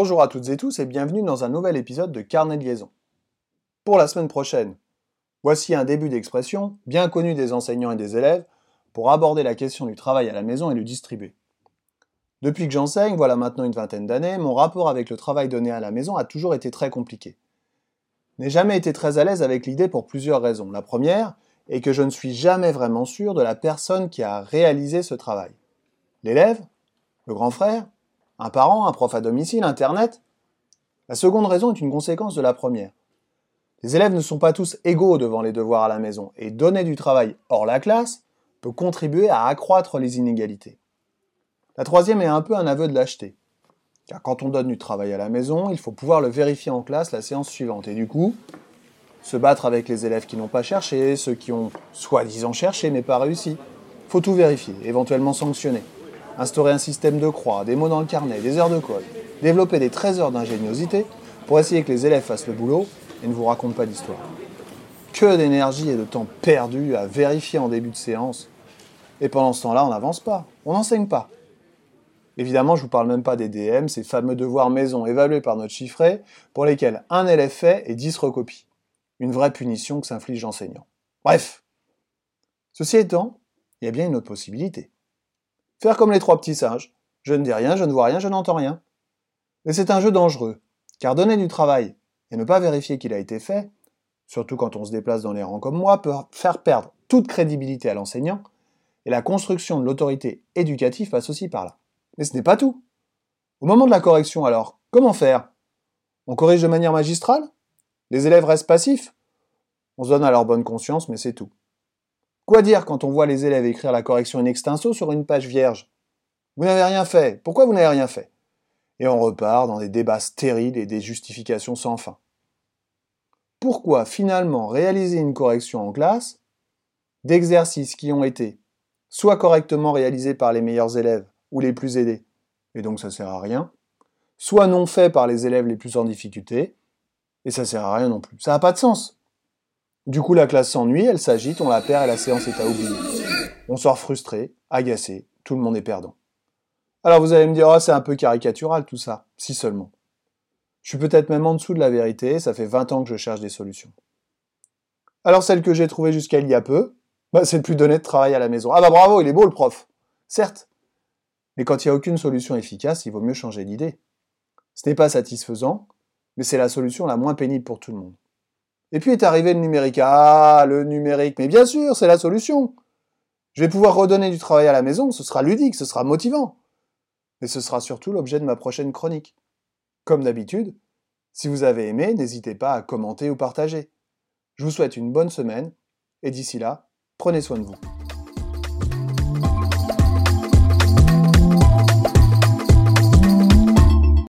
Bonjour à toutes et tous et bienvenue dans un nouvel épisode de Carnet de liaison. Pour la semaine prochaine, voici un début d'expression bien connu des enseignants et des élèves pour aborder la question du travail à la maison et le distribuer. Depuis que j'enseigne, voilà maintenant une vingtaine d'années, mon rapport avec le travail donné à la maison a toujours été très compliqué. Je n'ai jamais été très à l'aise avec l'idée pour plusieurs raisons. La première est que je ne suis jamais vraiment sûr de la personne qui a réalisé ce travail. L'élève Le grand frère Un parent Un prof à domicile Internet La seconde raison est une conséquence de la première. Les élèves ne sont pas tous égaux devant les devoirs à la maison, et donner du travail hors la classe peut contribuer à accroître les inégalités. La troisième est un peu un aveu de lâcheté. Car quand on donne du travail à la maison, il faut pouvoir le vérifier en classe la séance suivante. Et du coup, se battre avec les élèves qui n'ont pas cherché, ceux qui ont soi-disant cherché mais pas réussi. Faut tout vérifier, éventuellement sanctionner instaurer un système de croix, des mots dans le carnet, des heures de code, développer des trésors d'ingéniosité pour essayer que les élèves fassent le boulot et ne vous racontent pas d'histoire. Que d'énergie et de temps perdu à vérifier en début de séance. Et pendant ce temps-là, on n'avance pas, on n'enseigne pas. Évidemment, je ne vous parle même pas des DM, ces fameux devoirs maison évalués par notre chiffré, pour lesquels un élève fait et 10 recopie. Une vraie punition que s'inflige l'enseignant. Bref. Ceci étant, il y a bien une autre possibilité. Faire comme les trois petits singes. Je ne dis rien, je ne vois rien, je n'entends rien. Mais c'est un jeu dangereux, car donner du travail et ne pas vérifier qu'il a été fait, surtout quand on se déplace dans les rangs comme moi, peut faire perdre toute crédibilité à l'enseignant, et la construction de l'autorité éducative passe aussi par là. Mais ce n'est pas tout. Au moment de la correction alors, comment faire? On corrige de manière magistrale? Les élèves restent passifs? On se donne à leur bonne conscience, mais c'est tout. Quoi dire quand on voit les élèves écrire la correction in extenso sur une page vierge? Vous n'avez rien fait. Pourquoi vous n'avez rien fait? Et on repart dans des débats stériles et des justifications sans fin. Pourquoi finalement réaliser une correction en classe d'exercices qui ont été soit correctement réalisés par les meilleurs élèves ou les plus aidés, et donc ça sert à rien, soit non faits par les élèves les plus en difficulté, et ça sert à rien non plus. Ça n'a pas de sens. Du coup, la classe s'ennuie, elle s'agite, on la perd et la séance est à oublier. On sort frustré, agacé, tout le monde est perdant. Alors vous allez me dire, oh, c'est un peu caricatural tout ça, si seulement. Je suis peut-être même en dessous de la vérité, ça fait 20 ans que je cherche des solutions. Alors celle que j'ai trouvée jusqu'à il y a peu, bah, c'est de plus donner de travail à la maison. Ah bah bravo, il est beau le prof. Certes. Mais quand il n'y a aucune solution efficace, il vaut mieux changer d'idée. Ce n'est pas satisfaisant, mais c'est la solution la moins pénible pour tout le monde. Et puis est arrivé le numérique. Ah, le numérique. Mais bien sûr, c'est la solution. Je vais pouvoir redonner du travail à la maison, ce sera ludique, ce sera motivant. Mais ce sera surtout l'objet de ma prochaine chronique. Comme d'habitude, si vous avez aimé, n'hésitez pas à commenter ou partager. Je vous souhaite une bonne semaine, et d'ici là, prenez soin de vous.